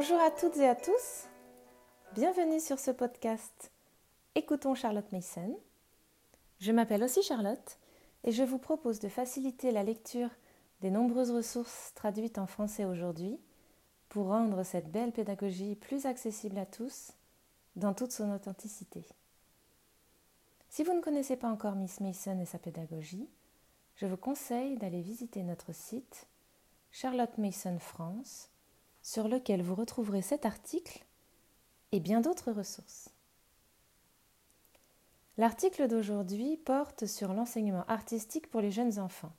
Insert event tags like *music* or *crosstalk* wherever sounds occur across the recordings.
Bonjour à toutes et à tous. Bienvenue sur ce podcast Écoutons Charlotte Mason. Je m'appelle aussi Charlotte et je vous propose de faciliter la lecture des nombreuses ressources traduites en français aujourd'hui pour rendre cette belle pédagogie plus accessible à tous dans toute son authenticité. Si vous ne connaissez pas encore Miss Mason et sa pédagogie, je vous conseille d'aller visiter notre site Charlotte Mason France, sur lequel vous retrouverez cet article et bien d'autres ressources. L'article d'aujourd'hui porte sur l'enseignement artistique pour les jeunes enfants.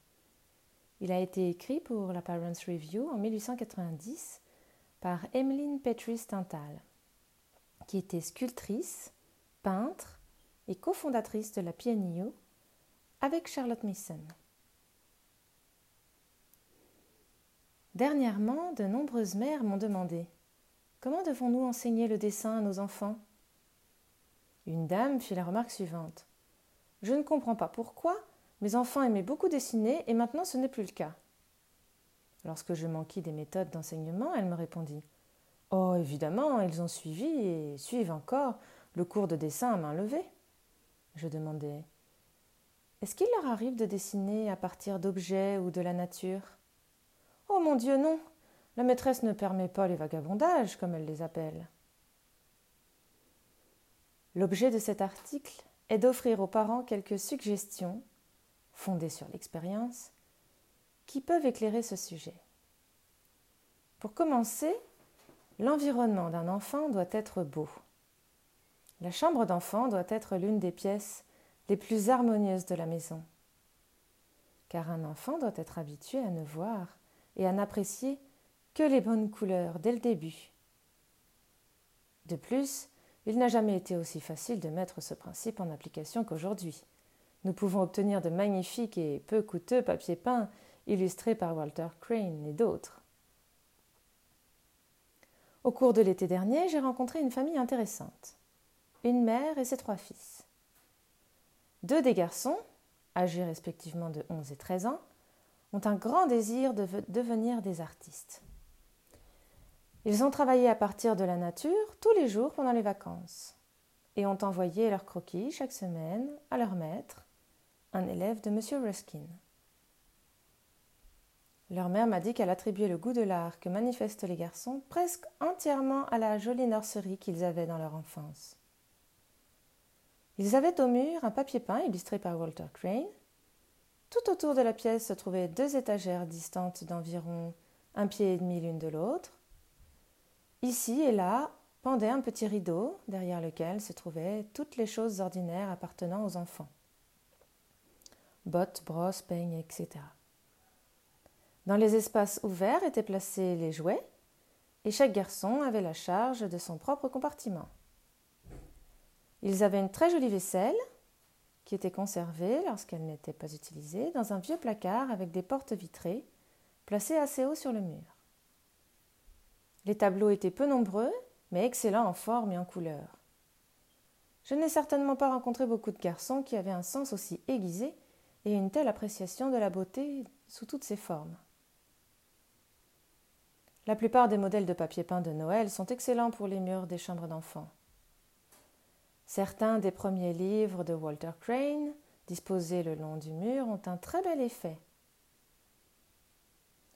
Il a été écrit pour la Parents Review en 1890 par Emmeline Petrie Stantal, qui était sculptrice, peintre et cofondatrice de la PNU avec Charlotte Mason. Dernièrement, de nombreuses mères m'ont demandé Comment devons-nous enseigner le dessin à nos enfants? Une dame fit la remarque suivante Je ne comprends pas pourquoi mes enfants aimaient beaucoup dessiner et maintenant ce n'est plus le cas. Lorsque je manquis des méthodes d'enseignement, elle me répondit Oh, évidemment, ils ont suivi et suivent encore le cours de dessin à main levée. Je demandai Est-ce qu'il leur arrive de dessiner à partir d'objets ou de la nature? Oh mon Dieu, non. La maîtresse ne permet pas les vagabondages, comme elle les appelle. L'objet de cet article est d'offrir aux parents quelques suggestions, fondées sur l'expérience, qui peuvent éclairer ce sujet. Pour commencer, l'environnement d'un enfant doit être beau. La chambre d'enfant doit être l'une des pièces les plus harmonieuses de la maison, car un enfant doit être habitué à ne voir et à n'apprécier que les bonnes couleurs dès le début. De plus, il n'a jamais été aussi facile de mettre ce principe en application qu'aujourd'hui. Nous pouvons obtenir de magnifiques et peu coûteux papiers peints illustrés par Walter Crane et d'autres. Au cours de l'été dernier, j'ai rencontré une famille intéressante. Une mère et ses trois fils. Deux des garçons, âgés respectivement de 11 et 13 ans, ont un grand désir de devenir des artistes. Ils ont travaillé à partir de la nature tous les jours pendant les vacances et ont envoyé leurs croquis chaque semaine à leur maître, un élève de M. Ruskin. Leur mère m'a dit qu'elle attribuait le goût de l'art que manifestent les garçons presque entièrement à la jolie nurserie qu'ils avaient dans leur enfance. Ils avaient au mur un papier peint illustré par Walter Crane, tout autour de la pièce se trouvaient deux étagères distantes d'environ un pied et demi l'une de l'autre. Ici et là pendait un petit rideau derrière lequel se trouvaient toutes les choses ordinaires appartenant aux enfants. Bottes, brosses, peignes, etc. Dans les espaces ouverts étaient placés les jouets, et chaque garçon avait la charge de son propre compartiment. Ils avaient une très jolie vaisselle, qui était conservée, lorsqu'elle n'était pas utilisée, dans un vieux placard avec des portes vitrées, placées assez haut sur le mur. Les tableaux étaient peu nombreux, mais excellents en forme et en couleur. Je n'ai certainement pas rencontré beaucoup de garçons qui avaient un sens aussi aiguisé et une telle appréciation de la beauté sous toutes ses formes. La plupart des modèles de papier peint de Noël sont excellents pour les murs des chambres d'enfants. Certains des premiers livres de Walter Crane, disposés le long du mur, ont un très bel effet.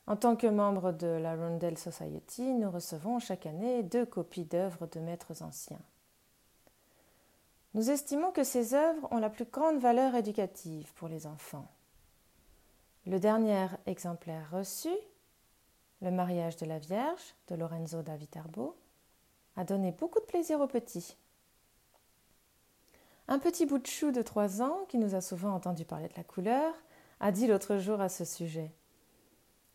En tant que membre de la Rundell Society, nous recevons chaque année deux copies d'œuvres de maîtres anciens. Nous estimons que ces œuvres ont la plus grande valeur éducative pour les enfants. Le dernier exemplaire reçu, Le mariage de la Vierge de Lorenzo da Viterbo, a donné beaucoup de plaisir aux petits. Un petit bout de chou de trois ans, qui nous a souvent entendu parler de la couleur, a dit l'autre jour à ce sujet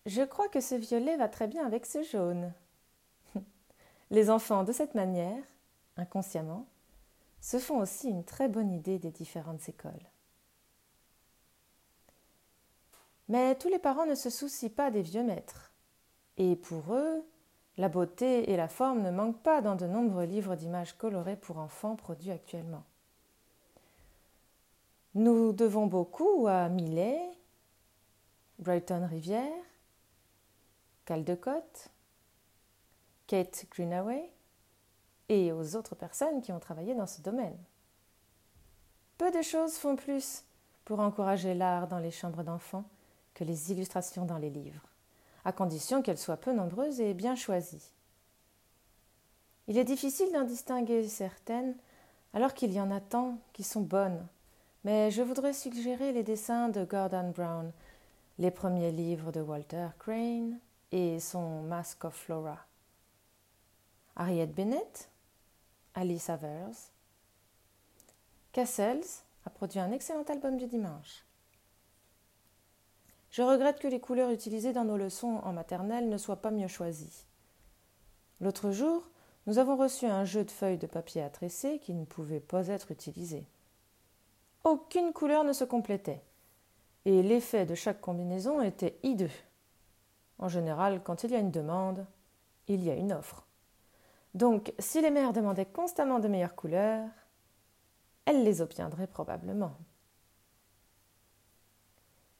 Je crois que ce violet va très bien avec ce jaune. *laughs* Les enfants, de cette manière, inconsciemment, se font aussi une très bonne idée des différentes écoles. Mais tous les parents ne se soucient pas des vieux maîtres. Et pour eux, la beauté et la forme ne manquent pas dans de nombreux livres d'images colorées pour enfants produits actuellement. Nous devons beaucoup à Millet, Brighton Rivière, Caldecott, Kate Greenaway et aux autres personnes qui ont travaillé dans ce domaine. Peu de choses font plus pour encourager l'art dans les chambres d'enfants que les illustrations dans les livres, à condition qu'elles soient peu nombreuses et bien choisies. Il est difficile d'en distinguer certaines alors qu'il y en a tant qui sont bonnes, mais je voudrais suggérer les dessins de Gordon Brown, les premiers livres de Walter Crane et son Mask of Flora. Harriet Bennett, Alice Havers. Cassels a produit un excellent album du dimanche. Je regrette que les couleurs utilisées dans nos leçons en maternelle ne soient pas mieux choisies. L'autre jour, nous avons reçu un jeu de feuilles de papier à tresser qui ne pouvait pas être utilisé. Aucune couleur ne se complétait, et l'effet de chaque combinaison était hideux. En général, quand il y a une demande, il y a une offre. Donc, si les mères demandaient constamment de meilleures couleurs, elles les obtiendraient probablement.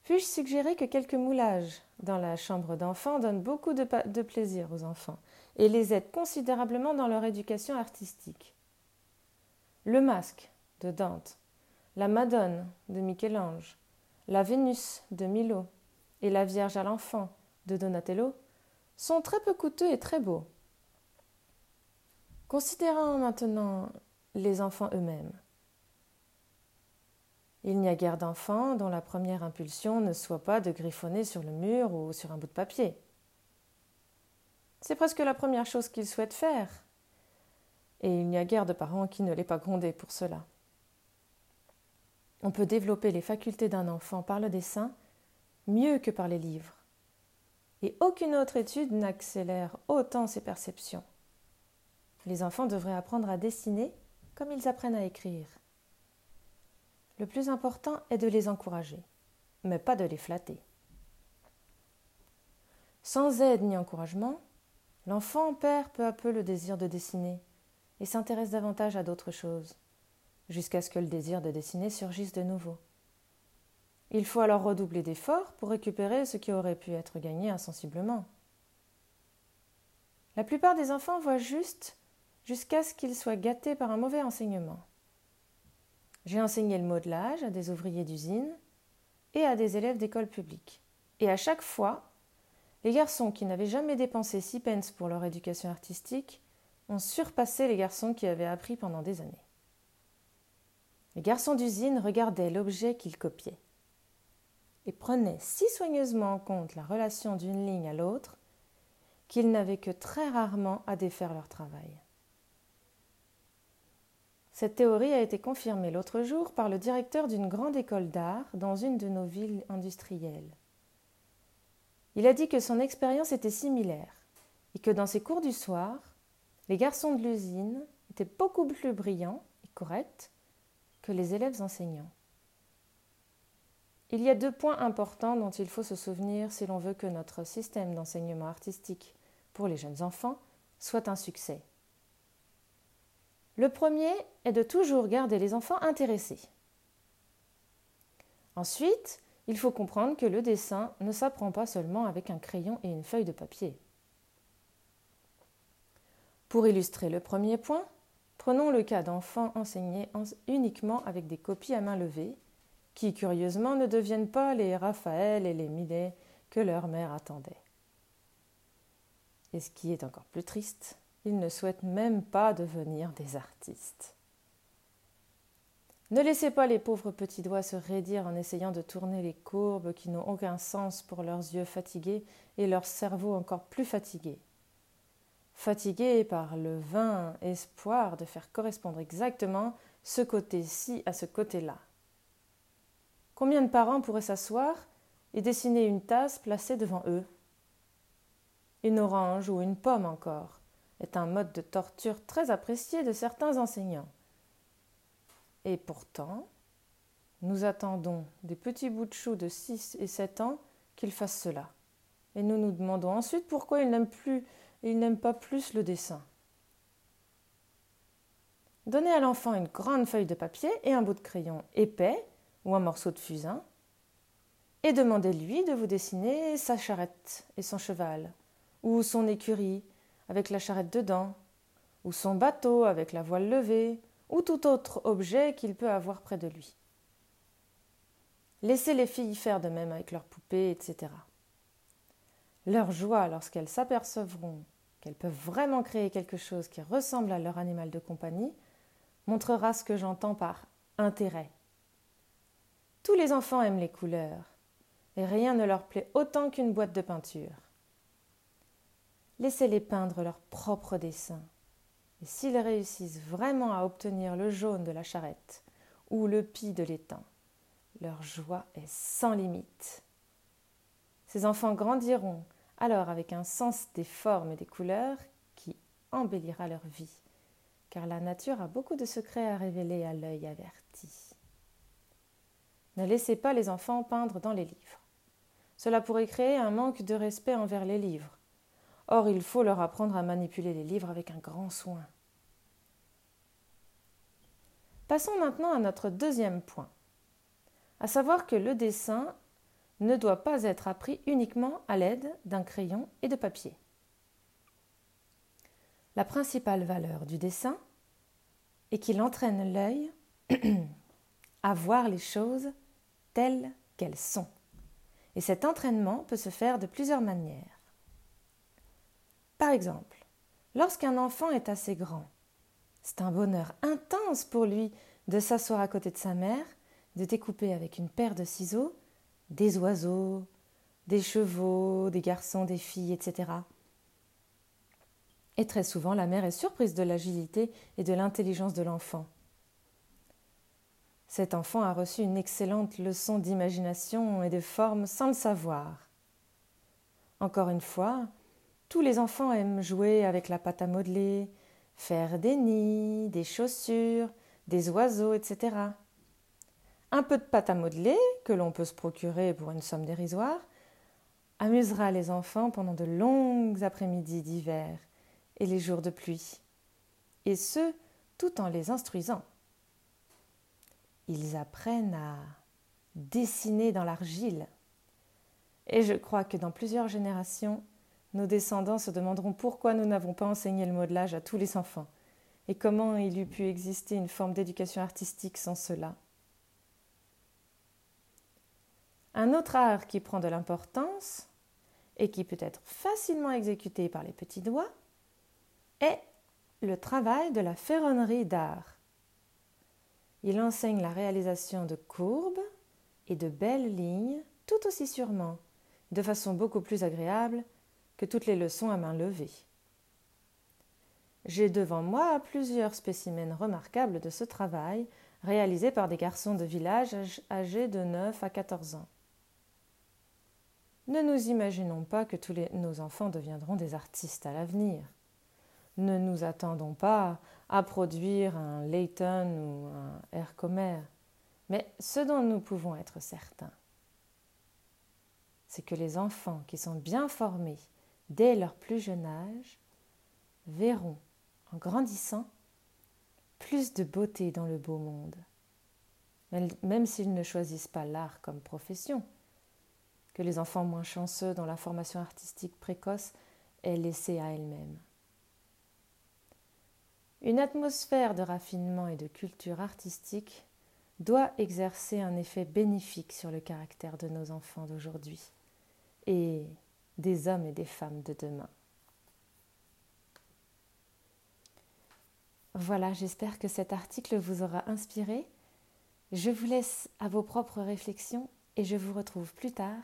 Puis-je suggérer que quelques moulages dans la chambre d'enfants donnent beaucoup de, de, plaisir aux enfants et les aident considérablement dans leur éducation artistique? Le masque de Dante, la Madone de Michel-Ange, la Vénus de Milo et la Vierge à l'enfant de Donatello sont très peu coûteux et très beaux. Considérons maintenant les enfants eux-mêmes. Il n'y a guère d'enfants dont la première impulsion ne soit pas de griffonner sur le mur ou sur un bout de papier. C'est presque la première chose qu'ils souhaitent faire. Et il n'y a guère de parents qui ne l'aient pas grondé pour cela. On peut développer les facultés d'un enfant par le dessin mieux que par les livres. Et aucune autre étude n'accélère autant ses perceptions. Les enfants devraient apprendre à dessiner comme ils apprennent à écrire. Le plus important est de les encourager, mais pas de les flatter. Sans aide ni encouragement, l'enfant perd peu à peu le désir de dessiner et s'intéresse davantage à d'autres choses, jusqu'à ce que le désir de dessiner surgisse de nouveau. Il faut alors redoubler d'efforts pour récupérer ce qui aurait pu être gagné insensiblement. La plupart des enfants voient juste jusqu'à ce qu'ils soient gâtés par un mauvais enseignement. J'ai enseigné le modelage à des ouvriers d'usine et à des élèves d'école publique. Et à chaque fois, les garçons qui n'avaient jamais dépensé six pence pour leur éducation artistique ont surpassé les garçons qui avaient appris pendant des années. Les garçons d'usine regardaient l'objet qu'ils copiaient et prenaient si soigneusement en compte la relation d'une ligne à l'autre qu'ils n'avaient que très rarement à défaire leur travail. Cette théorie a été confirmée l'autre jour par le directeur d'une grande école d'art dans une de nos villes industrielles. Il a dit que son expérience était similaire et que dans ses cours du soir, les garçons de l'usine étaient beaucoup plus brillants et corrects que les élèves enseignants. Il y a deux points importants dont il faut se souvenir si l'on veut que notre système d'enseignement artistique pour les jeunes enfants soit un succès. Le premier est de toujours garder les enfants intéressés. Ensuite, il faut comprendre que le dessin ne s'apprend pas seulement avec un crayon et une feuille de papier. Pour illustrer le premier point, prenons le cas d'enfants enseignés uniquement avec des copies à main levée, qui curieusement ne deviennent pas les Raphaël et les Millet que leur mère attendait. Et ce qui est encore plus triste, ils ne souhaitent même pas devenir des artistes. Ne laissez pas les pauvres petits doigts se raidir en essayant de tourner les courbes qui n'ont aucun sens pour leurs yeux fatigués et leur cerveau encore plus fatigué. Fatigués par le vain espoir de faire correspondre exactement ce côté-ci à ce côté-là. Combien de parents pourraient s'asseoir et dessiner une tasse placée devant eux? Une orange ou une pomme encore est un mode de torture très apprécié de certains enseignants. Et pourtant, nous attendons des petits bouts de chou de 6 et 7 ans qu'ils fassent cela. Et nous nous demandons ensuite pourquoi ils n'aiment plus ils n'aiment pas plus le dessin. Donnez à l'enfant une grande feuille de papier et un bout de crayon épais ou un morceau de fusain, et demandez-lui de vous dessiner sa charrette et son cheval, ou son écurie, avec la charrette dedans, ou son bateau avec la voile levée, ou tout autre objet qu'il peut avoir près de lui. Laissez les filles faire de même avec leurs poupées, etc. Leur joie lorsqu'elles s'apercevront qu'elles peuvent vraiment créer quelque chose qui ressemble à leur animal de compagnie montrera ce que j'entends par intérêt. Tous les enfants aiment les couleurs, et rien ne leur plaît autant qu'une boîte de peinture. Laissez-les peindre leurs propres dessins, et s'ils réussissent vraiment à obtenir le jaune de la charrette ou le pis de l'étang, leur joie est sans limite. Ces enfants grandiront alors avec un sens des formes et des couleurs qui embellira leur vie, car la nature a beaucoup de secrets à révéler à l'œil averti. Ne laissez pas les enfants peindre dans les livres. Cela pourrait créer un manque de respect envers les livres. Or, il faut leur apprendre à manipuler les livres avec un grand soin. Passons maintenant à notre deuxième point, à savoir que le dessin ne doit pas être appris uniquement à l'aide d'un crayon et de papier. La principale valeur du dessin est qu'il entraîne l'œil *clears throat* à voir les choses telles qu'elles sont. Et cet entraînement peut se faire de plusieurs manières. Par exemple, lorsqu'un enfant est assez grand, c'est un bonheur intense pour lui de s'asseoir à côté de sa mère, de découper avec une paire de ciseaux des oiseaux, des chevaux, des garçons, des filles, etc. Et très souvent, la mère est surprise de l'agilité et de l'intelligence de l'enfant. Cet enfant a reçu une excellente leçon d'imagination et de forme sans le savoir. Encore une fois, tous les enfants aiment jouer avec la pâte à modeler, faire des nids, des chaussures, des oiseaux, etc. Un peu de pâte à modeler, que l'on peut se procurer pour une somme dérisoire, amusera les enfants pendant de longues après-midi d'hiver et les jours de pluie, et ce, tout en les instruisant. Ils apprennent à dessiner dans l'argile. Et je crois que dans plusieurs générations, nos descendants se demanderont pourquoi nous n'avons pas enseigné le modelage à tous les enfants, et comment il eût pu exister une forme d'éducation artistique sans cela. Un autre art qui prend de l'importance et qui peut être facilement exécuté par les petits doigts est le travail de la ferronnerie d'art. Il enseigne la réalisation de courbes et de belles lignes tout aussi sûrement, de façon beaucoup plus agréable que toutes les leçons à main levée. J'ai devant moi plusieurs spécimens remarquables de ce travail réalisé par des garçons de village âgés de 9 à 14 ans. Ne nous imaginons pas que tous nos enfants deviendront des artistes à l'avenir. Ne nous attendons pas à produire un Leighton ou un Hercomer. Mais ce dont nous pouvons être certains, c'est que les enfants qui sont bien formés dès leur plus jeune âge verront, en grandissant, plus de beauté dans le beau monde, même s'ils ne choisissent pas l'art comme profession que les enfants moins chanceux dans la formation artistique précoce aient laissé à elles-mêmes. Une atmosphère de raffinement et de culture artistique doit exercer un effet bénéfique sur le caractère de nos enfants d'aujourd'hui et des hommes et des femmes de demain. Voilà, j'espère que cet article vous aura inspiré. Je vous laisse à vos propres réflexions et je vous retrouve plus tard